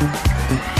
Thank you.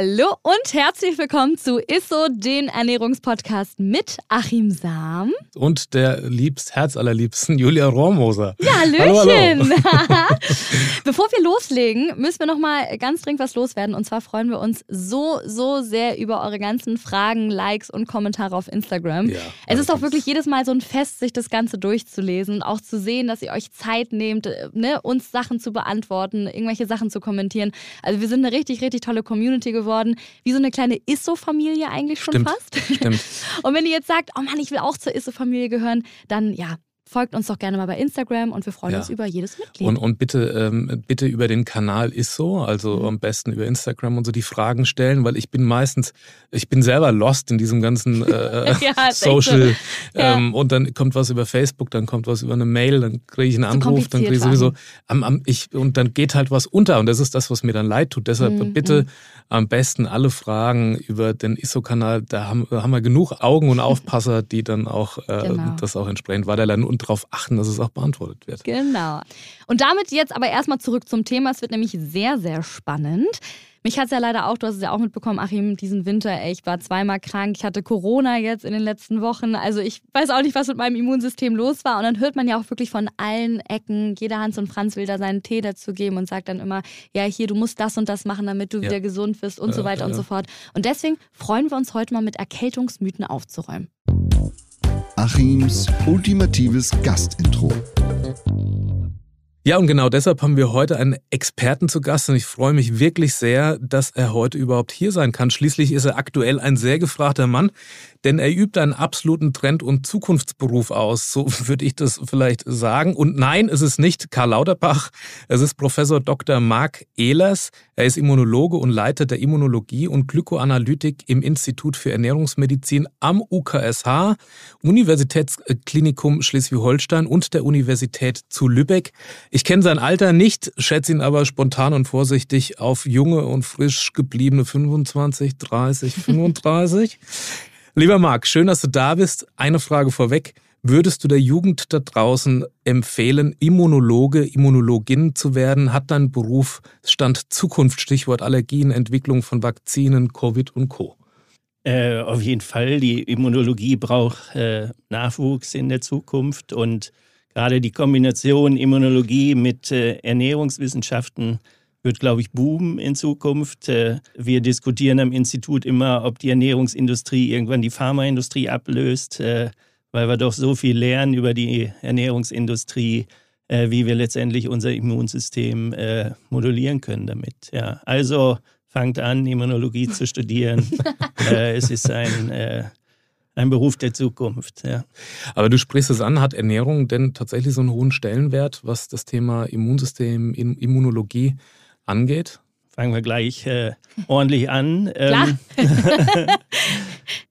Hallo und herzlich willkommen zu Isso, den Ernährungspodcast mit Achim Sam. Und der liebst, herzallerliebsten Julia Rohrmoser. Ja, Hallöchen. Hallo, hallo. Bevor wir loslegen, müssen wir noch mal ganz dringend was loswerden. Und zwar freuen wir uns so, so sehr über eure ganzen Fragen, Likes und Kommentare auf Instagram. Ja, es ist auch wirklich jedes Mal so ein Fest, sich das Ganze durchzulesen und auch zu sehen, dass ihr euch Zeit nehmt, äh, ne, uns Sachen zu beantworten, irgendwelche Sachen zu kommentieren. Also wir sind eine richtig, richtig tolle Community geworden. Wie so eine kleine Isso-Familie eigentlich schon stimmt, fast. Stimmt. Und wenn ihr jetzt sagt, oh Mann, ich will auch zur Isso-Familie gehören, dann ja, folgt uns doch gerne mal bei Instagram und wir freuen ja. uns über jedes Mitglied. Und, und bitte, ähm, bitte über den Kanal ISSO, also mhm. am besten über Instagram und so die Fragen stellen, weil ich bin meistens, ich bin selber lost in diesem ganzen äh, ja, Social so. ähm, und dann kommt was über Facebook, dann kommt was über eine Mail, dann kriege ich einen Anruf, dann kriege ich sowieso, am, am, ich, und dann geht halt was unter und das ist das, was mir dann leid tut. Deshalb mhm. bitte mhm. am besten alle Fragen über den ISSO-Kanal, da haben, haben wir genug Augen und Aufpasser, die dann auch äh, genau. das auch entsprechend weiterleiten und darauf achten, dass es auch beantwortet wird. Genau. Und damit jetzt aber erstmal zurück zum Thema. Es wird nämlich sehr, sehr spannend. Mich hat es ja leider auch, du hast es ja auch mitbekommen, Achim, diesen Winter, ey, ich war zweimal krank, ich hatte Corona jetzt in den letzten Wochen. Also ich weiß auch nicht, was mit meinem Immunsystem los war. Und dann hört man ja auch wirklich von allen Ecken, jeder Hans und Franz will da seinen Tee dazu geben und sagt dann immer, ja, hier, du musst das und das machen, damit du ja. wieder gesund wirst und ja, so weiter ja, und so fort. Und deswegen freuen wir uns heute mal mit Erkältungsmythen aufzuräumen. Achims ultimatives Gastintro. Ja, und genau deshalb haben wir heute einen Experten zu Gast und ich freue mich wirklich sehr, dass er heute überhaupt hier sein kann. Schließlich ist er aktuell ein sehr gefragter Mann, denn er übt einen absoluten Trend- und Zukunftsberuf aus. So würde ich das vielleicht sagen. Und nein, es ist nicht Karl Lauterbach. Es ist Professor Dr. Marc Ehlers. Er ist Immunologe und Leiter der Immunologie und Glykoanalytik im Institut für Ernährungsmedizin am UKSH, Universitätsklinikum Schleswig-Holstein und der Universität zu Lübeck. Kenne sein Alter nicht, schätze ihn aber spontan und vorsichtig auf junge und frisch gebliebene 25, 30, 35. Lieber Marc, schön, dass du da bist. Eine Frage vorweg. Würdest du der Jugend da draußen empfehlen, Immunologe, Immunologin zu werden? Hat dein Beruf Stand Zukunft, Stichwort Allergien, Entwicklung von Vakzinen, Covid und Co.? Äh, auf jeden Fall. Die Immunologie braucht äh, Nachwuchs in der Zukunft und gerade die Kombination Immunologie mit äh, Ernährungswissenschaften wird, glaube ich, boomen in Zukunft. Äh, wir diskutieren am Institut immer, ob die Ernährungsindustrie irgendwann die Pharmaindustrie ablöst, äh, weil wir doch so viel lernen über die Ernährungsindustrie, äh, wie wir letztendlich unser Immunsystem modulieren können damit. Ja, also fangt an, Immunologie zu studieren. es ist ein ein Beruf der Zukunft. Ja. Aber du sprichst es an, hat Ernährung denn tatsächlich so einen hohen Stellenwert, was das Thema Immunsystem, Immunologie angeht? Fangen wir gleich äh, ordentlich an.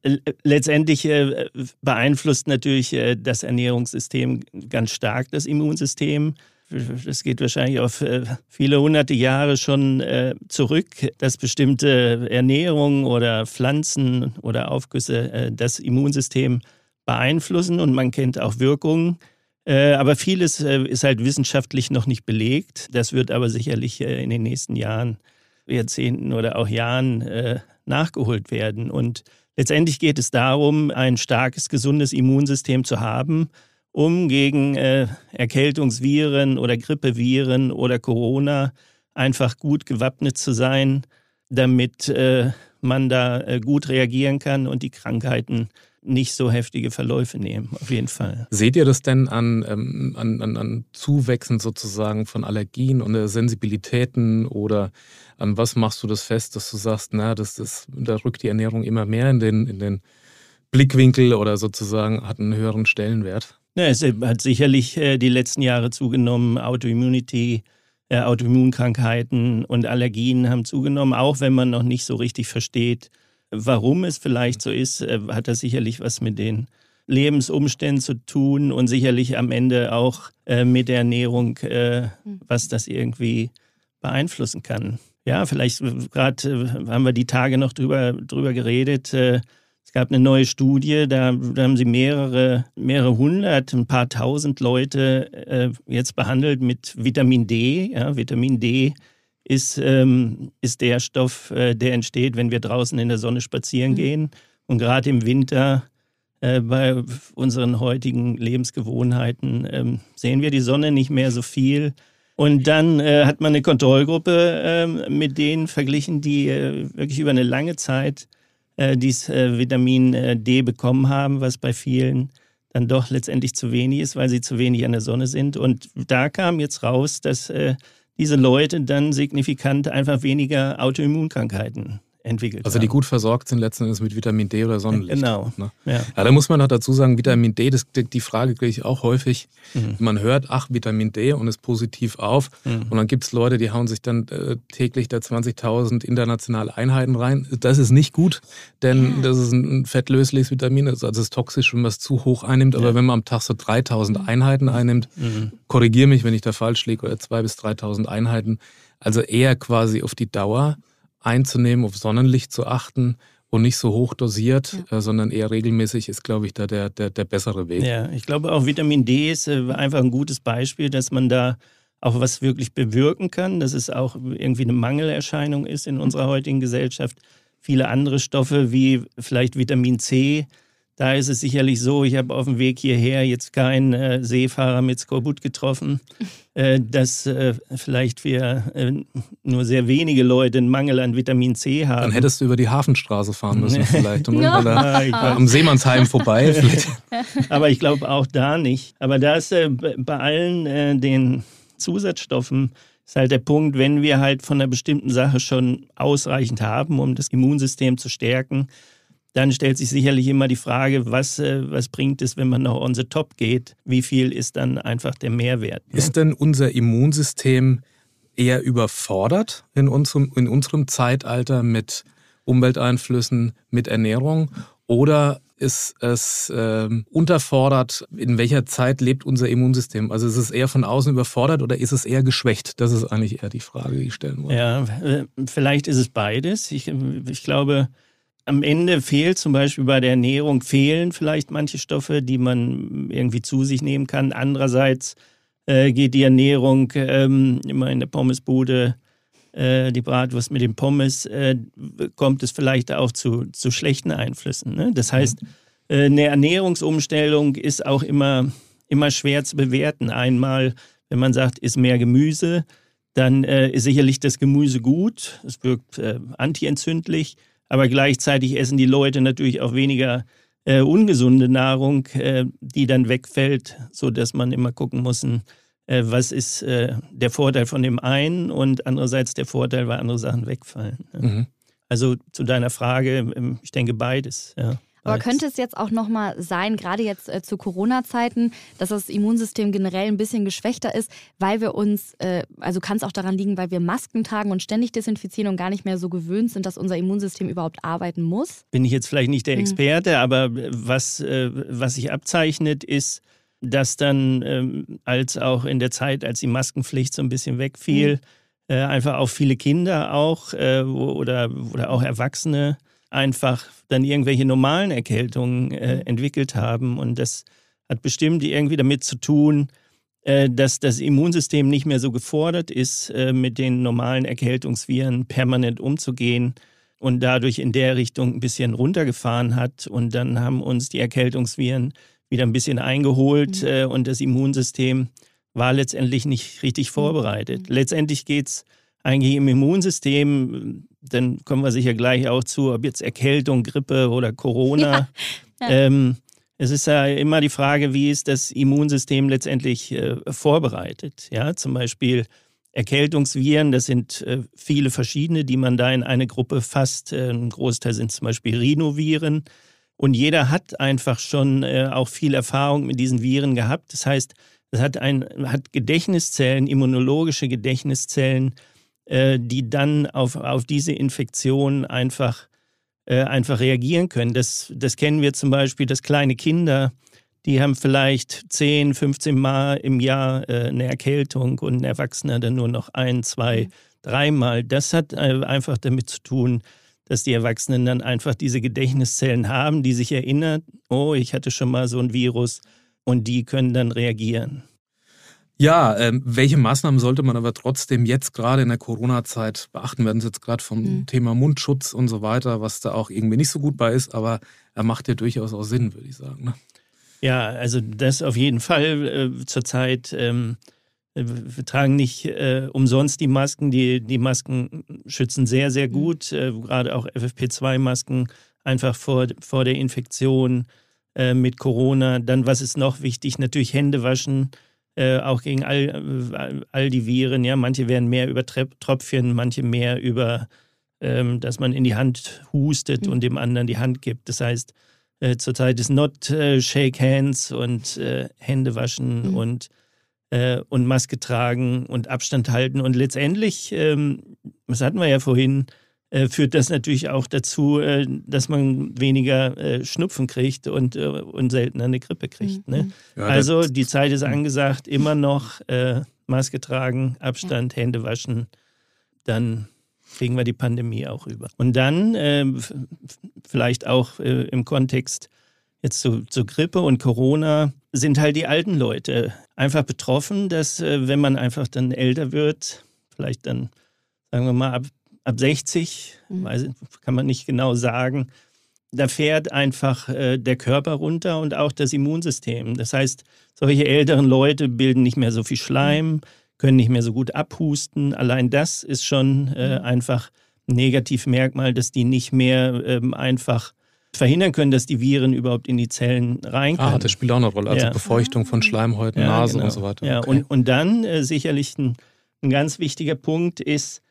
Ähm, letztendlich äh, beeinflusst natürlich äh, das Ernährungssystem ganz stark das Immunsystem. Das geht wahrscheinlich auf äh, viele hunderte Jahre schon äh, zurück, dass bestimmte Ernährung oder Pflanzen oder Aufgüsse äh, das Immunsystem beeinflussen und man kennt auch Wirkungen. Aber vieles ist halt wissenschaftlich noch nicht belegt. Das wird aber sicherlich in den nächsten Jahren, Jahrzehnten oder auch Jahren nachgeholt werden. Und letztendlich geht es darum, ein starkes, gesundes Immunsystem zu haben. Um gegen äh, Erkältungsviren oder Grippeviren oder Corona einfach gut gewappnet zu sein, damit äh, man da äh, gut reagieren kann und die Krankheiten nicht so heftige Verläufe nehmen, auf jeden Fall. Seht ihr das denn an, ähm, an, an, an Zuwächsen sozusagen von Allergien und Sensibilitäten oder an was machst du das fest, dass du sagst, na, das, das, da rückt die Ernährung immer mehr in den, in den Blickwinkel oder sozusagen hat einen höheren Stellenwert? Ja, es hat sicherlich äh, die letzten Jahre zugenommen, Autoimmunity, äh, Autoimmunkrankheiten und Allergien haben zugenommen, auch wenn man noch nicht so richtig versteht, warum es vielleicht so ist, äh, hat das sicherlich was mit den Lebensumständen zu tun und sicherlich am Ende auch äh, mit der Ernährung, äh, hm. was das irgendwie beeinflussen kann. Ja, vielleicht äh, gerade äh, haben wir die Tage noch drüber, drüber geredet. Es gab eine neue Studie, da, da, haben sie mehrere, mehrere hundert, ein paar tausend Leute äh, jetzt behandelt mit Vitamin D. Ja, Vitamin D ist, ähm, ist der Stoff, äh, der entsteht, wenn wir draußen in der Sonne spazieren mhm. gehen. Und gerade im Winter äh, bei unseren heutigen Lebensgewohnheiten ähm, sehen wir die Sonne nicht mehr so viel. Und dann äh, hat man eine Kontrollgruppe ähm, mit denen verglichen, die äh, wirklich über eine lange Zeit äh, dieses äh, Vitamin äh, D bekommen haben, was bei vielen dann doch letztendlich zu wenig ist, weil sie zu wenig an der Sonne sind. Und da kam jetzt raus, dass äh, diese Leute dann signifikant einfach weniger Autoimmunkrankheiten entwickelt Also die gut versorgt sind letzten Endes mit Vitamin D oder Sonnenlicht. Genau. Ne? Ja. ja. da muss man noch dazu sagen, Vitamin D, das, die Frage kriege ich auch häufig. Mhm. Man hört, ach, Vitamin D und ist positiv auf. Mhm. Und dann gibt es Leute, die hauen sich dann äh, täglich da 20.000 internationale Einheiten rein. Das ist nicht gut, denn das ist ein fettlösliches Vitamin. Also es ist toxisch, wenn man es zu hoch einnimmt. Aber ja. wenn man am Tag so 3.000 Einheiten einnimmt, mhm. korrigiere mich, wenn ich da falsch liege, oder 2.000 bis 3.000 Einheiten, also eher quasi auf die Dauer einzunehmen, auf Sonnenlicht zu achten und nicht so hoch dosiert, ja. äh, sondern eher regelmäßig ist, glaube ich, da der, der, der bessere Weg. Ja, ich glaube auch Vitamin D ist äh, einfach ein gutes Beispiel, dass man da auch was wirklich bewirken kann, dass es auch irgendwie eine Mangelerscheinung ist in unserer heutigen Gesellschaft. Viele andere Stoffe wie vielleicht Vitamin C, da ist es sicherlich so, ich habe auf dem Weg hierher jetzt keinen äh, Seefahrer mit Skorbut getroffen, äh, dass äh, vielleicht wir äh, nur sehr wenige Leute einen Mangel an Vitamin C haben. Dann hättest du über die Hafenstraße fahren müssen vielleicht. Und ja. da, am Seemannsheim vorbei. Aber ich glaube auch da nicht. Aber da ist äh, bei allen äh, den Zusatzstoffen ist halt der Punkt, wenn wir halt von einer bestimmten Sache schon ausreichend haben, um das Immunsystem zu stärken, dann stellt sich sicherlich immer die Frage, was, äh, was bringt es, wenn man noch on the top geht? Wie viel ist dann einfach der Mehrwert? Ne? Ist denn unser Immunsystem eher überfordert in unserem, in unserem Zeitalter mit Umwelteinflüssen, mit Ernährung? Oder ist es äh, unterfordert? In welcher Zeit lebt unser Immunsystem? Also ist es eher von außen überfordert oder ist es eher geschwächt? Das ist eigentlich eher die Frage, die ich stellen wollte. Ja, äh, vielleicht ist es beides. Ich, ich glaube, am Ende fehlt zum Beispiel bei der Ernährung, fehlen vielleicht manche Stoffe, die man irgendwie zu sich nehmen kann. Andererseits äh, geht die Ernährung ähm, immer in der Pommesbude, äh, die Bratwurst mit dem Pommes, äh, kommt es vielleicht auch zu, zu schlechten Einflüssen. Ne? Das heißt, äh, eine Ernährungsumstellung ist auch immer, immer schwer zu bewerten. Einmal, wenn man sagt, ist mehr Gemüse, dann äh, ist sicherlich das Gemüse gut, es wirkt äh, antientzündlich aber gleichzeitig essen die Leute natürlich auch weniger äh, ungesunde Nahrung, äh, die dann wegfällt, sodass man immer gucken muss, äh, was ist äh, der Vorteil von dem einen und andererseits der Vorteil, weil andere Sachen wegfallen. Mhm. Also zu deiner Frage, ähm, ich denke beides. Ja. Aber könnte es jetzt auch nochmal sein, gerade jetzt äh, zu Corona-Zeiten, dass das Immunsystem generell ein bisschen geschwächter ist, weil wir uns, äh, also kann es auch daran liegen, weil wir Masken tragen und ständig desinfizieren und gar nicht mehr so gewöhnt sind, dass unser Immunsystem überhaupt arbeiten muss? Bin ich jetzt vielleicht nicht der mhm. Experte, mhm. aber was, äh, was sich abzeichnet, ist, dass dann, ähm, als auch in der Zeit, als die Maskenpflicht so ein bisschen wegfiel, mhm. äh, einfach auch viele Kinder auch äh, oder, oder auch Erwachsene einfach dann irgendwelche normalen Erkältungen äh, mhm. entwickelt haben. Und das hat bestimmt irgendwie damit zu tun, äh, dass das Immunsystem nicht mehr so gefordert ist, äh, mit den normalen Erkältungsviren permanent umzugehen und dadurch in der Richtung ein bisschen runtergefahren hat. Und dann haben uns die Erkältungsviren wieder ein bisschen eingeholt mhm. äh, und das Immunsystem war letztendlich nicht richtig vorbereitet. Mhm. Letztendlich geht es eigentlich im Immunsystem, dann kommen wir sicher gleich auch zu, ob jetzt Erkältung, Grippe oder Corona. Ja. Ja. Ähm, es ist ja immer die Frage, wie ist das Immunsystem letztendlich äh, vorbereitet? Ja, zum Beispiel Erkältungsviren, das sind äh, viele verschiedene, die man da in eine Gruppe fasst. Äh, ein Großteil sind zum Beispiel Rhinoviren. Und jeder hat einfach schon äh, auch viel Erfahrung mit diesen Viren gehabt. Das heißt, es hat, ein, hat Gedächtniszellen, immunologische Gedächtniszellen, äh, die dann auf, auf diese Infektion einfach, äh, einfach reagieren können. Das, das kennen wir zum Beispiel, dass kleine Kinder, die haben vielleicht 10, 15 Mal im Jahr äh, eine Erkältung und ein Erwachsener dann nur noch ein, zwei, mhm. dreimal. Das hat äh, einfach damit zu tun, dass die Erwachsenen dann einfach diese Gedächtniszellen haben, die sich erinnern, oh, ich hatte schon mal so ein Virus und die können dann reagieren. Ja, ähm, welche Maßnahmen sollte man aber trotzdem jetzt gerade in der Corona-Zeit beachten? Wir hatten jetzt gerade vom mhm. Thema Mundschutz und so weiter, was da auch irgendwie nicht so gut bei ist, aber er macht ja durchaus auch Sinn, würde ich sagen. Ne? Ja, also das auf jeden Fall äh, zurzeit. Ähm, wir tragen nicht äh, umsonst die Masken. Die, die Masken schützen sehr, sehr mhm. gut. Äh, gerade auch FFP2-Masken einfach vor, vor der Infektion äh, mit Corona. Dann, was ist noch wichtig? Natürlich Hände waschen, äh, auch gegen all, all die Viren. Ja, manche werden mehr über Tröpfchen, manche mehr über, ähm, dass man in die Hand hustet mhm. und dem anderen die Hand gibt. Das heißt, äh, zurzeit ist not äh, shake hands und äh, Hände waschen mhm. und äh, und Maske tragen und Abstand halten. Und letztendlich, ähm, das hatten wir ja vorhin, äh, führt das natürlich auch dazu, äh, dass man weniger äh, Schnupfen kriegt und, äh, und seltener eine Grippe kriegt. Ne? Mhm. Ja, also die Zeit ist angesagt, immer noch äh, Maske tragen, Abstand, ja. Hände waschen, dann kriegen wir die Pandemie auch über. Und dann ähm, vielleicht auch im Kontext jetzt zu, zu Grippe und Corona sind halt die alten Leute einfach betroffen, dass äh, wenn man einfach dann älter wird, vielleicht dann, sagen wir mal, ab, ab 60, mhm. weiß, kann man nicht genau sagen, da fährt einfach äh, der Körper runter und auch das Immunsystem. Das heißt, solche älteren Leute bilden nicht mehr so viel Schleim, können nicht mehr so gut abhusten. Allein das ist schon äh, mhm. einfach ein Negativmerkmal, dass die nicht mehr ähm, einfach verhindern können, dass die Viren überhaupt in die Zellen rein können. Ah, das spielt auch eine Rolle. Also ja. Befeuchtung von Schleimhäuten, ja, Nase genau. und so weiter. Ja, okay. und, und dann äh, sicherlich ein, ein, ganz wichtiger Punkt ist,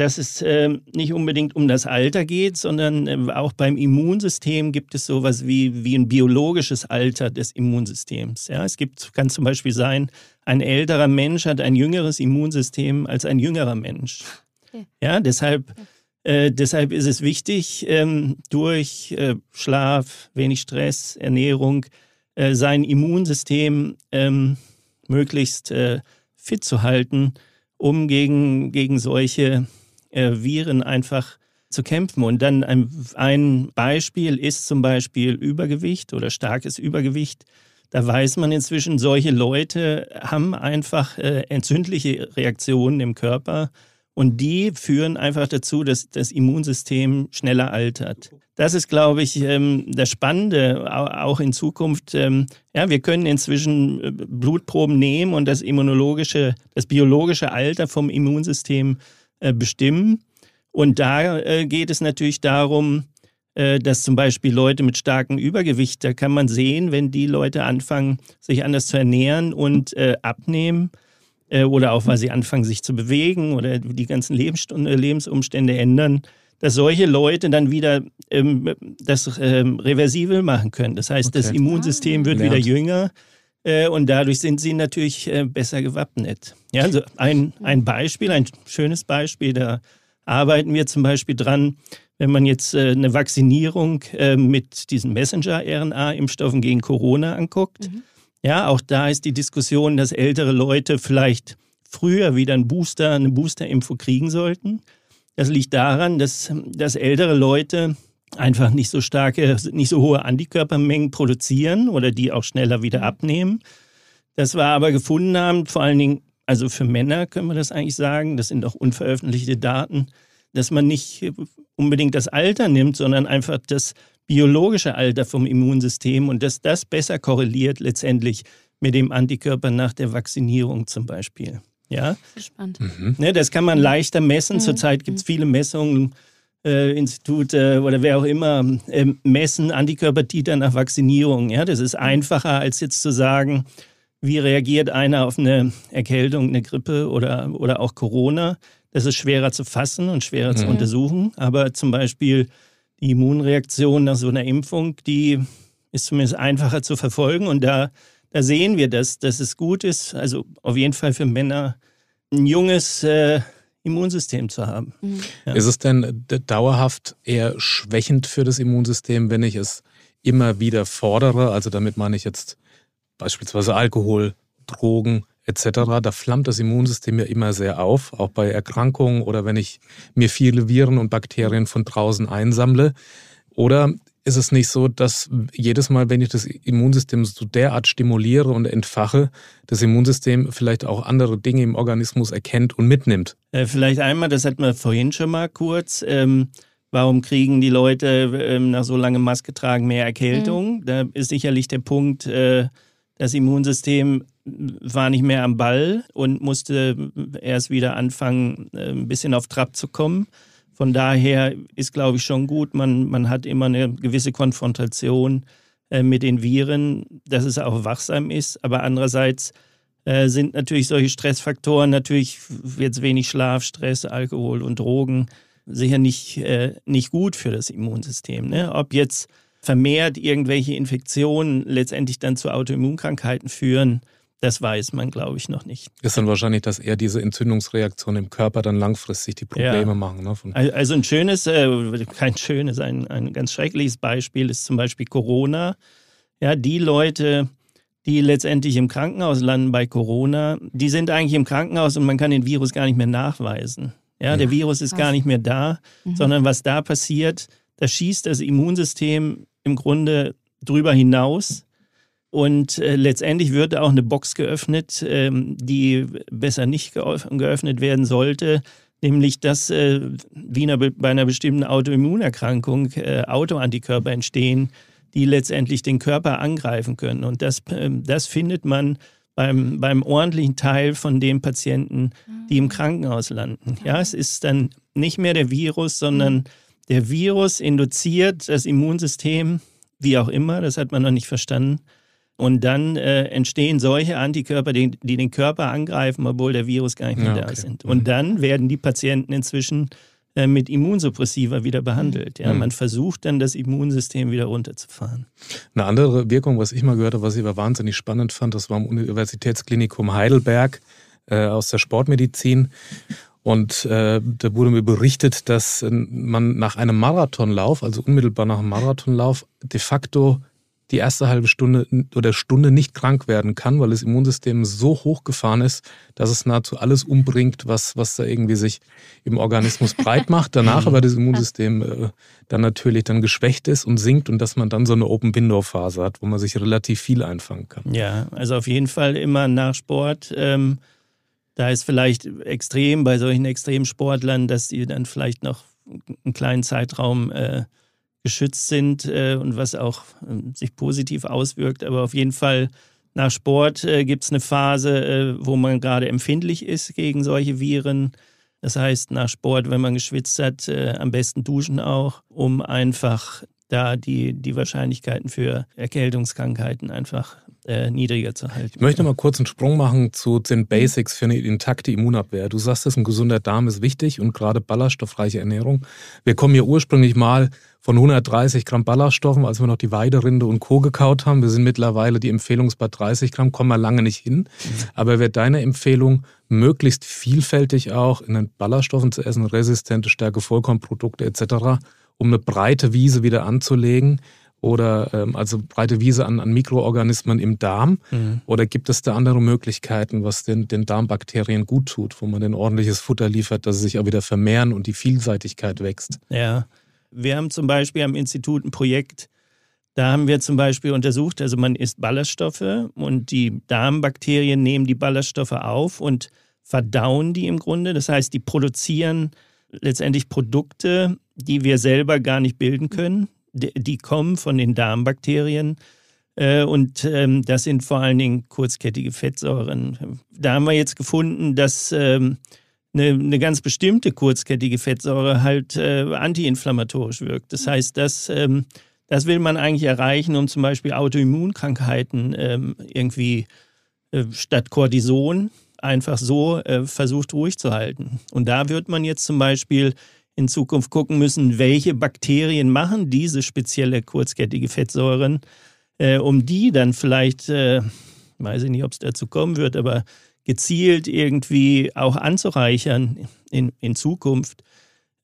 dass es äh, nicht unbedingt um das Alter geht, sondern äh, auch beim Immunsystem gibt es sowas wie, wie ein biologisches Alter des Immunsystems. Ja, es gibt, kann zum Beispiel sein, ein älterer Mensch hat ein jüngeres Immunsystem als ein jüngerer Mensch. Okay. Ja, deshalb äh, deshalb ist es wichtig, ähm, durch äh, Schlaf, wenig Stress, Ernährung, äh, sein Immunsystem ähm, möglichst äh, fit zu halten, um gegen, gegen solche Viren einfach zu kämpfen. Und dann ein, ein Beispiel ist zum Beispiel Übergewicht oder starkes Übergewicht. Da weiß man inzwischen, solche Leute haben einfach äh, entzündliche Reaktionen im Körper und die führen einfach dazu, dass das Immunsystem schneller altert. Das ist, glaube ich, ähm, das Spannende, auch in Zukunft. Ähm, ja, wir können inzwischen äh, Blutproben nehmen und das immunologische, das biologische Alter vom Immunsystem äh, bestimmen. Und da äh, geht es natürlich darum, dass zum Beispiel Leute mit starkem Übergewicht, da kann man sehen, wenn die Leute anfangen, sich anders zu ernähren und abnehmen, äh, oder auch weil sie anfangen, sich zu bewegen oder die ganzen Lebensumstände ändern, dass solche Leute dann wieder ähm, das ähm, reversibel machen können. Das heißt, okay. das Immunsystem wird Lernt. wieder jünger äh, und dadurch sind sie natürlich äh, besser gewappnet. Ja, also ein, ein Beispiel, ein schönes Beispiel, da arbeiten wir zum Beispiel dran, wenn man jetzt äh, eine Vaccinierung äh, mit diesen Messenger-RNA-Impfstoffen gegen Corona anguckt. Mhm ja, auch da ist die Diskussion, dass ältere Leute vielleicht früher wieder einen Booster, eine Boosterimpfung kriegen sollten. Das liegt daran, dass, dass ältere Leute einfach nicht so starke, nicht so hohe Antikörpermengen produzieren oder die auch schneller wieder abnehmen. Das wir aber gefunden haben, vor allen Dingen, also für Männer können wir das eigentlich sagen, das sind auch unveröffentlichte Daten, dass man nicht unbedingt das Alter nimmt, sondern einfach das biologische Alter vom Immunsystem und dass das besser korreliert letztendlich mit dem Antikörper nach der Vaccinierung zum Beispiel. Ja? Spannend. Mhm. Ne, das kann man leichter messen. Mhm. Zurzeit gibt es viele Messungen, äh, Institute oder wer auch immer, äh, messen Antikörpertiter nach Vaccinierung. Ja? Das ist einfacher, als jetzt zu sagen, wie reagiert einer auf eine Erkältung, eine Grippe oder, oder auch Corona. Das ist schwerer zu fassen und schwerer mhm. zu untersuchen. Aber zum Beispiel die Immunreaktion nach so einer Impfung, die ist zumindest einfacher zu verfolgen. Und da, da sehen wir, dass, dass es gut ist, also auf jeden Fall für Männer, ein junges äh, Immunsystem zu haben. Mhm. Ja. Ist es denn dauerhaft eher schwächend für das Immunsystem, wenn ich es immer wieder fordere? Also damit meine ich jetzt beispielsweise Alkohol, Drogen etc. Da flammt das Immunsystem ja immer sehr auf, auch bei Erkrankungen oder wenn ich mir viele Viren und Bakterien von draußen einsammle. Oder ist es nicht so, dass jedes Mal, wenn ich das Immunsystem so derart stimuliere und entfache, das Immunsystem vielleicht auch andere Dinge im Organismus erkennt und mitnimmt? Äh, vielleicht einmal, das hatten wir vorhin schon mal kurz. Ähm, warum kriegen die Leute ähm, nach so langem Maske tragen mehr Erkältung? Mhm. Da ist sicherlich der Punkt, äh, das Immunsystem war nicht mehr am Ball und musste erst wieder anfangen, äh, ein bisschen auf Trab zu kommen. Von daher ist, glaube ich, schon gut, man, man hat immer eine gewisse Konfrontation äh, mit den Viren, dass es auch wachsam ist. Aber andererseits äh, sind natürlich solche Stressfaktoren, natürlich jetzt wenig Schlaf, Stress, Alkohol und Drogen, sicher nicht, äh, nicht gut für das Immunsystem. Ne? Ob jetzt vermehrt irgendwelche Infektionen letztendlich dann zu Autoimmunkrankheiten führen, das weiß man, glaube ich, noch nicht. Ist dann wahrscheinlich, dass eher diese Entzündungsreaktion im Körper dann langfristig die Probleme ja. machen. Ne? also ein schönes, äh, kein schönes, ein, ein ganz schreckliches Beispiel ist zum Beispiel Corona. Ja, die Leute, die letztendlich im Krankenhaus landen bei Corona, die sind eigentlich im Krankenhaus und man kann den Virus gar nicht mehr nachweisen. Ja, der Virus ist gar nicht mehr da, mhm. sondern was da passiert, da schießt das Immunsystem im Grunde drüber hinaus und äh, letztendlich wird auch eine Box geöffnet, ähm, die besser nicht geöffnet werden sollte, nämlich dass äh, wie eine, bei einer bestimmten Autoimmunerkrankung äh, Autoantikörper entstehen, die letztendlich den Körper angreifen können. Und das, ähm, das findet man beim, beim ordentlichen Teil von den Patienten, die im Krankenhaus landen. Ja, es ist dann nicht mehr der Virus, sondern der Virus induziert das Immunsystem, wie auch immer, das hat man noch nicht verstanden, und dann äh, entstehen solche Antikörper, die, die, den Körper angreifen, obwohl der Virus gar nicht mehr ja, da okay. sind. Und mhm. dann werden die Patienten inzwischen äh, mit Immunsuppressiva wieder behandelt. Ja, mhm. Man versucht dann das Immunsystem wieder runterzufahren. Eine andere Wirkung, was ich mal gehört habe, was ich aber wahnsinnig spannend fand, das war am Universitätsklinikum Heidelberg äh, aus der Sportmedizin. Und äh, da wurde mir berichtet, dass äh, man nach einem Marathonlauf, also unmittelbar nach einem Marathonlauf, de facto die erste halbe Stunde oder Stunde nicht krank werden kann, weil das Immunsystem so hochgefahren ist, dass es nahezu alles umbringt, was, was da irgendwie sich im Organismus breit macht. Danach aber das Immunsystem äh, dann natürlich dann geschwächt ist und sinkt und dass man dann so eine Open-Window-Phase hat, wo man sich relativ viel einfangen kann. Ja, also auf jeden Fall immer nach Sport. Ähm, da ist vielleicht extrem bei solchen Extremsportlern, dass die dann vielleicht noch einen kleinen Zeitraum äh, geschützt sind äh, und was auch äh, sich positiv auswirkt. Aber auf jeden Fall nach Sport äh, gibt es eine Phase, äh, wo man gerade empfindlich ist gegen solche Viren. Das heißt, nach Sport, wenn man geschwitzt hat, äh, am besten duschen auch, um einfach da die, die Wahrscheinlichkeiten für Erkältungskrankheiten einfach äh, niedriger zu halten. Ich möchte mal kurz einen Sprung machen zu den Basics für eine intakte Immunabwehr. Du sagst es, ein gesunder Darm ist wichtig und gerade ballaststoffreiche Ernährung. Wir kommen ja ursprünglich mal von 130 Gramm Ballaststoffen, als wir noch die Weiderinde und Co. gekaut haben. Wir sind mittlerweile die Empfehlung bei 30 Gramm, kommen wir lange nicht hin. Aber wäre deine Empfehlung, möglichst vielfältig auch in den Ballaststoffen zu essen, resistente Stärke, Vollkornprodukte etc., um eine breite Wiese wieder anzulegen, oder ähm, also breite Wiese an, an Mikroorganismen im Darm? Mhm. Oder gibt es da andere Möglichkeiten, was den, den Darmbakterien gut tut, wo man ein ordentliches Futter liefert, dass sie sich auch wieder vermehren und die Vielseitigkeit wächst? Ja, wir haben zum Beispiel am Institut ein Projekt, da haben wir zum Beispiel untersucht, also man isst Ballaststoffe und die Darmbakterien nehmen die Ballaststoffe auf und verdauen die im Grunde. Das heißt, die produzieren letztendlich Produkte, die wir selber gar nicht bilden können die kommen von den Darmbakterien. Äh, und ähm, das sind vor allen Dingen kurzkettige Fettsäuren. Da haben wir jetzt gefunden, dass ähm, eine, eine ganz bestimmte kurzkettige Fettsäure halt äh, antiinflammatorisch wirkt. Das heißt, das, ähm, das will man eigentlich erreichen, um zum Beispiel Autoimmunkrankheiten irgendwie äh, statt Cortison einfach so versucht ruhig zu halten. Und da wird man jetzt zum Beispiel in Zukunft gucken müssen, welche Bakterien machen diese spezielle kurzkettige Fettsäuren, äh, um die dann vielleicht, äh, weiß ich nicht, ob es dazu kommen wird, aber gezielt irgendwie auch anzureichern in, in Zukunft,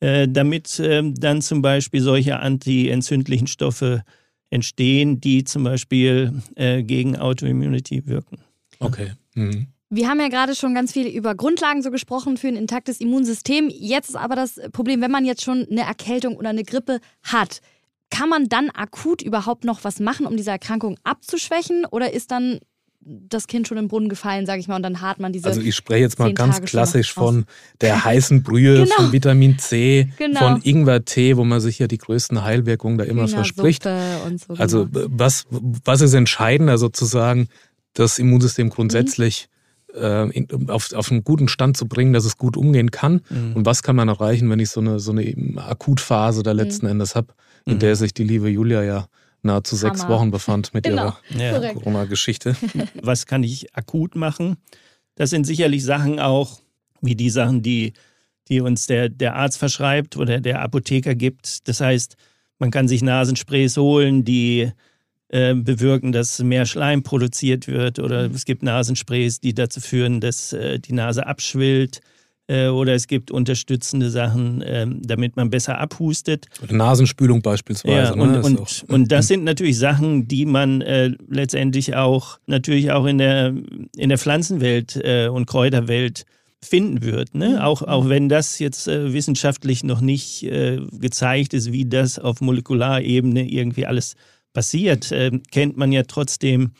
äh, damit äh, dann zum Beispiel solche antientzündlichen Stoffe entstehen, die zum Beispiel äh, gegen Autoimmunity wirken. Okay. Mhm. Wir haben ja gerade schon ganz viel über Grundlagen so gesprochen für ein intaktes Immunsystem. Jetzt ist aber das Problem, wenn man jetzt schon eine Erkältung oder eine Grippe hat, kann man dann akut überhaupt noch was machen, um diese Erkrankung abzuschwächen? Oder ist dann das Kind schon im Brunnen gefallen, sage ich mal, und dann hat man diese. Also ich spreche jetzt mal ganz Tage klassisch von der heißen Brühe, genau. von Vitamin C, genau. von Ingwertee, wo man sich ja die größten Heilwirkungen da immer verspricht. So, also genau. was, was ist entscheidender sozusagen, das Immunsystem grundsätzlich mhm. äh, auf, auf einen guten Stand zu bringen, dass es gut umgehen kann? Mhm. Und was kann man erreichen, wenn ich so eine, so eine Akutphase da letzten mhm. Endes habe, in mhm. der sich die liebe Julia ja nahezu sechs Hammer. Wochen befand mit genau. ihrer ja. Corona-Geschichte. Was kann ich akut machen? Das sind sicherlich Sachen auch, wie die Sachen, die, die uns der, der Arzt verschreibt oder der Apotheker gibt. Das heißt, man kann sich Nasensprays holen, die äh, bewirken, dass mehr Schleim produziert wird. Oder es gibt Nasensprays, die dazu führen, dass äh, die Nase abschwillt. Äh, oder es gibt unterstützende Sachen, ähm, damit man besser abhustet. Oder Nasenspülung beispielsweise. Ja, und, ne? und, das und, das sind natürlich Sachen, die man äh, letztendlich auch natürlich auch in der, in der Pflanzenwelt äh, und Kräuterwelt finden wird. Ne? Mhm. Auch, auch wenn das jetzt äh, wissenschaftlich noch nicht äh, gezeigt ist, wie das auf Molekularebene irgendwie alles passiert, äh, kennt man ja trotzdem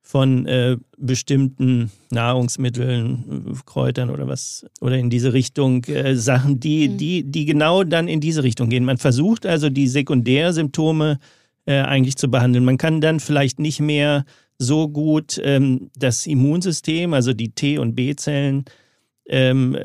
von äh, bestimmten Nahrungsmitteln, Kräutern oder was, oder in diese Richtung äh, Sachen, die, mhm. die, die genau dann in diese Richtung gehen. Man versucht also die Sekundärsymptome äh, eigentlich zu behandeln. Man kann dann vielleicht nicht mehr so gut ähm, das Immunsystem, also die T- und B-Zellen, ähm,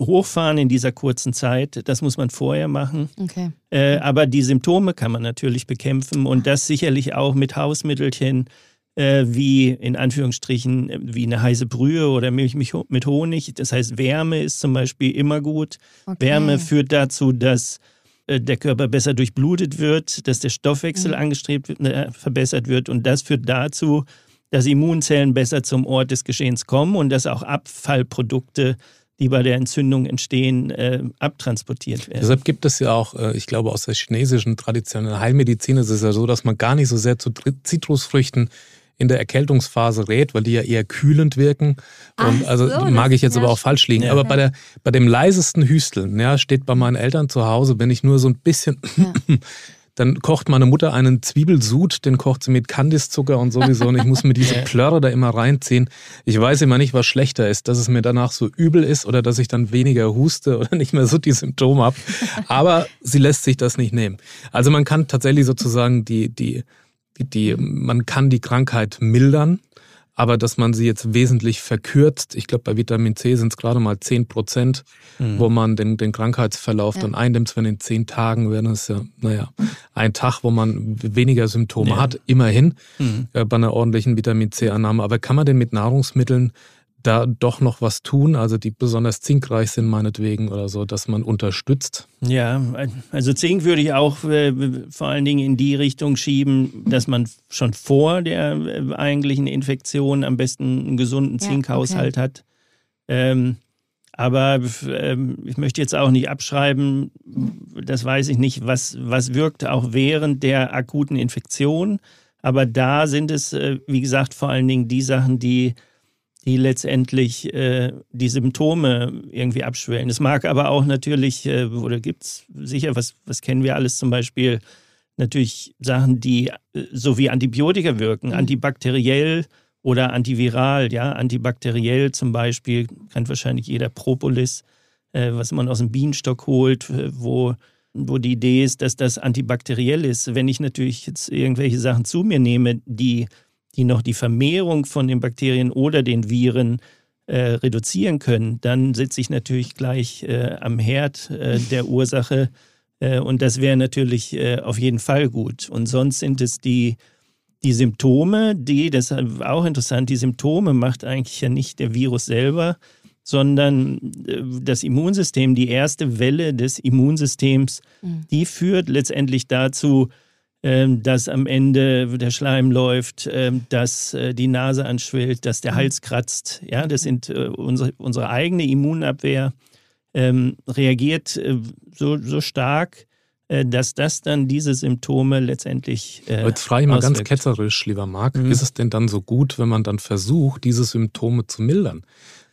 hochfahren in dieser kurzen Zeit. Das muss man vorher machen. Okay. Äh, aber die Symptome kann man natürlich bekämpfen und das sicherlich auch mit Hausmittelchen äh, wie in Anführungsstrichen wie eine heiße Brühe oder Milch mit Honig. Das heißt, Wärme ist zum Beispiel immer gut. Okay. Wärme führt dazu, dass äh, der Körper besser durchblutet wird, dass der Stoffwechsel mhm. angestrebt wird, äh, verbessert wird und das führt dazu, dass Immunzellen besser zum Ort des Geschehens kommen und dass auch Abfallprodukte die bei der Entzündung entstehen, äh, abtransportiert werden. Deshalb gibt es ja auch, äh, ich glaube, aus der chinesischen traditionellen Heilmedizin ist es ja so, dass man gar nicht so sehr zu Zitrusfrüchten in der Erkältungsphase rät, weil die ja eher kühlend wirken. Und also so, mag ich jetzt ja. aber auch falsch liegen. Ja. Aber bei, der, bei dem leisesten Hüsteln, ja, steht bei meinen Eltern zu Hause, wenn ich nur so ein bisschen, ja. dann kocht meine Mutter einen Zwiebelsud, den kocht sie mit Kandiszucker und sowieso. Und ich muss mir diese Plörre da immer reinziehen. Ich weiß immer nicht, was schlechter ist, dass es mir danach so übel ist oder dass ich dann weniger huste oder nicht mehr so die Symptome habe. Aber sie lässt sich das nicht nehmen. Also man kann tatsächlich sozusagen die, die, die, man kann die Krankheit mildern, aber dass man sie jetzt wesentlich verkürzt, ich glaube bei Vitamin C sind es gerade mal 10 Prozent, mhm. wo man den, den Krankheitsverlauf ja. dann eindämmt, wenn in zehn Tagen wäre es ja, naja, ein Tag, wo man weniger Symptome ja. hat, immerhin mhm. äh, bei einer ordentlichen Vitamin C-Annahme. Aber kann man denn mit Nahrungsmitteln da doch noch was tun, also die besonders zinkreich sind meinetwegen oder so, dass man unterstützt? Ja, also Zink würde ich auch äh, vor allen Dingen in die Richtung schieben, dass man schon vor der äh, eigentlichen Infektion am besten einen gesunden Zinkhaushalt ja, okay. hat. Ähm, aber ähm, ich möchte jetzt auch nicht abschreiben, das weiß ich nicht, was, was wirkt auch während der akuten Infektion. Aber da sind es, äh, wie gesagt, vor allen Dingen die Sachen, die die letztendlich äh, die Symptome irgendwie abschwellen. Es mag aber auch natürlich, äh, oder gibt es sicher, was, was kennen wir alles zum Beispiel, natürlich Sachen, die äh, so wie Antibiotika wirken, mhm. antibakteriell oder antiviral, ja, antibakteriell zum Beispiel, kennt wahrscheinlich jeder Propolis, äh, was man aus dem Bienenstock holt, äh, wo wo die Idee ist, dass das antibakteriell ist. Wenn ich natürlich jetzt irgendwelche Sachen zu mir nehme, die, die noch die Vermehrung von den Bakterien oder den Viren äh, reduzieren können, dann sitze ich natürlich gleich äh, am Herd äh, der Ursache. Äh, und das wäre natürlich äh, auf jeden Fall gut. Und sonst sind es die, die Symptome, die, das ist auch interessant, die Symptome macht eigentlich ja nicht der Virus selber, sondern äh, das Immunsystem, die erste Welle des Immunsystems, mhm. die führt letztendlich dazu, dass am Ende der Schleim läuft, ähm, dass äh, die Nase anschwillt, dass der mhm. Hals kratzt. Ja, das sind äh, unsere, unsere eigene Immunabwehr ähm, reagiert so, so stark, dass das dann diese Symptome letztendlich. Äh, Jetzt frage ich mal auswirkt. ganz ketzerisch, lieber Marc, mhm. ist es denn dann so gut, wenn man dann versucht, diese Symptome zu mildern?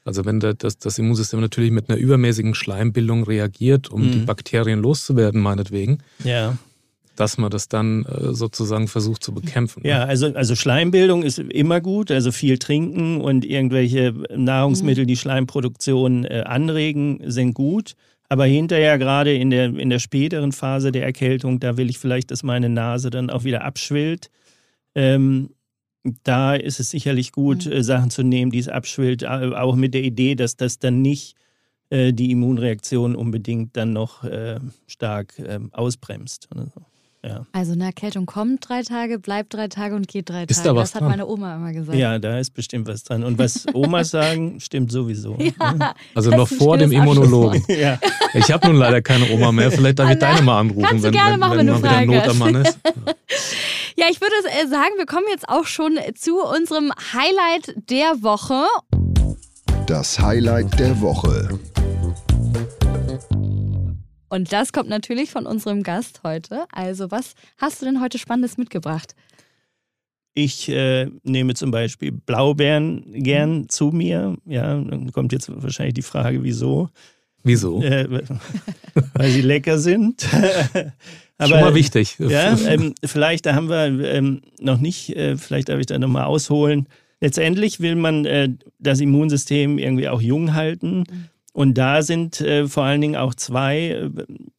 Also wenn das, das Immunsystem natürlich mit einer übermäßigen Schleimbildung reagiert, um mhm. die Bakterien loszuwerden, meinetwegen, ja. Dass man das dann äh, sozusagen versucht zu bekämpfen. Ja, also, also Schleimbildung ist immer gut, also viel trinken und irgendwelche Nahrungsmittel, die Schleimproduktion äh, anregen, sind gut. Aber hinterher, gerade in der, in der späteren Phase der Erkältung, da will ich vielleicht, dass meine Nase dann auch wieder abschwillt. Ähm, da ist es sicherlich gut, mhm. Äh, Sachen zu nehmen, die es abschwillt, auch mit der Idee, dass das dann nicht äh, die Immunreaktion unbedingt dann noch äh, stark äh, ausbremst. Ja. Also eine Erkältung kommt drei Tage, bleibt drei Tage und geht drei ist Tage. Da was das hat meine Oma immer gesagt. Ja, da ist bestimmt was dran. Und was Omas sagen, stimmt sowieso. Ja, also noch vor dem Immunologen. ja. Ich habe nun leider keine Oma mehr. Vielleicht darf ich deine mal anrufen, wenn, wenn, wenn, wenn mal wieder Not am Mann ist. Ja, ich würde äh, sagen, wir kommen jetzt auch schon zu unserem Highlight der Woche. Das Highlight der Woche. Und das kommt natürlich von unserem Gast heute. Also, was hast du denn heute Spannendes mitgebracht? Ich äh, nehme zum Beispiel Blaubeeren gern mhm. zu mir. Ja, dann kommt jetzt wahrscheinlich die Frage, wieso. Wieso? Äh, weil sie lecker sind. Aber, Schon mal wichtig. Ja, ähm, vielleicht, da haben wir ähm, noch nicht, äh, vielleicht darf ich da nochmal ausholen. Letztendlich will man äh, das Immunsystem irgendwie auch jung halten. Und da sind äh, vor allen Dingen auch zwei, äh,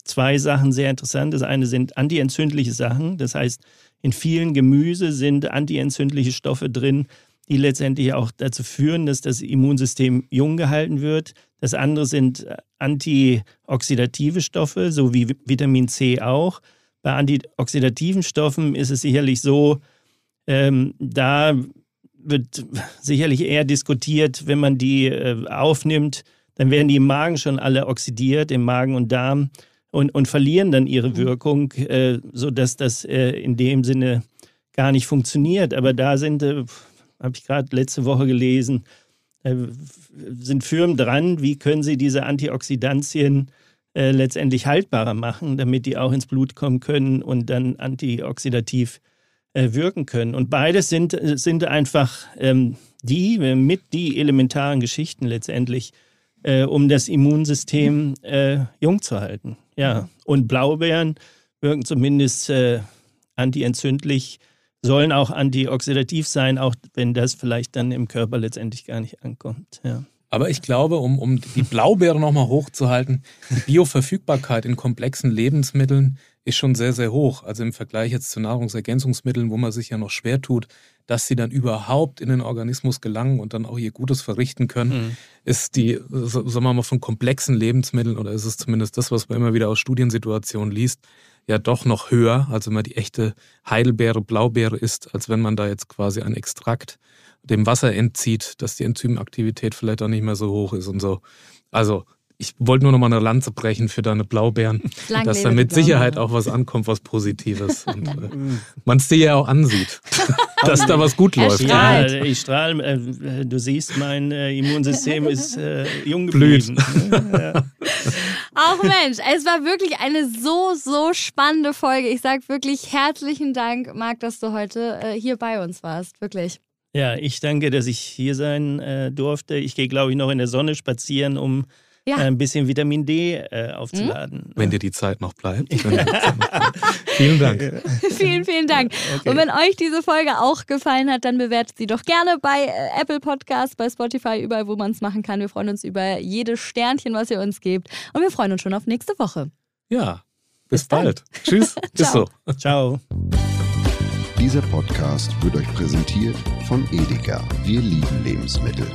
zwei Sachen sehr interessant. Das eine sind antientzündliche Sachen. Das heißt, in vielen Gemüse sind antientzündliche Stoffe drin, die letztendlich auch dazu führen, dass das Immunsystem jung gehalten wird. Das andere sind äh, antioxidative Stoffe, so wie Vitamin C auch. Bei antioxidativen Stoffen ist es sicherlich so, ähm, da wird sicherlich eher diskutiert, wenn man die äh, aufnimmt, dann werden die im Magen schon alle oxidiert, im Magen und Darm, und, und verlieren dann ihre mhm. Wirkung, äh, sodass das äh, in dem Sinne gar nicht funktioniert. Aber da sind, äh, habe ich gerade letzte Woche gelesen, äh, sind Firmen dran, wie können sie diese Antioxidantien äh, letztendlich haltbarer machen, damit die auch ins Blut kommen können und dann antioxidativ äh, wirken können. Und beides sind, sind einfach ähm, die äh, mit die elementaren Geschichten letztendlich, äh, um das Immunsystem äh, jung zu halten. Ja, und Blaubeeren wirken zumindest antientzündlich sollen auch antioxidativ sein, auch wenn das vielleicht dann im Körper letztendlich gar nicht ankommt. Ja. Aber ich glaube, um, um die Blaubeere nochmal hochzuhalten, die Bioverfügbarkeit in komplexen Lebensmitteln ist schon sehr, sehr hoch. Also im Vergleich jetzt zu Nahrungsergänzungsmitteln, wo man sich ja noch schwer tut, dass sie dann überhaupt in den Organismus gelangen und dann auch ihr Gutes verrichten können, mhm. ist die, sagen wir mal, von komplexen Lebensmitteln oder ist es zumindest das, was man immer wieder aus Studiensituationen liest, ja doch noch höher, also wenn man die echte Heidelbeere, Blaubeere isst, als wenn man da jetzt quasi ein Extrakt dem Wasser entzieht, dass die Enzymaktivität vielleicht auch nicht mehr so hoch ist und so. Also ich wollte nur noch mal eine Lanze brechen für deine Blaubeeren, Lang dass da mit Sicherheit auch was ankommt, was Positives. Und äh, man es dir ja auch ansieht, dass da was gut läuft. Ja, ich strahle. Äh, du siehst, mein äh, Immunsystem ist äh, jung geblieben. ja. Auch Mensch, es war wirklich eine so, so spannende Folge. Ich sage wirklich herzlichen Dank, Marc, dass du heute äh, hier bei uns warst. Wirklich. Ja, ich danke, dass ich hier sein äh, durfte. Ich gehe, glaube ich, noch in der Sonne spazieren, um ja. Äh, ein bisschen Vitamin D äh, aufzuladen. Wenn dir die Zeit noch bleibt. vielen Dank. vielen, vielen Dank. Okay. Und wenn euch diese Folge auch gefallen hat, dann bewertet sie doch gerne bei äh, Apple Podcasts, bei Spotify, überall, wo man es machen kann. Wir freuen uns über jedes Sternchen, was ihr uns gebt. Und wir freuen uns schon auf nächste Woche. Ja, Bis, Bis bald. Tschüss. Bis so. Ciao. Dieser Podcast wird euch präsentiert von Edeka. Wir lieben Lebensmittel.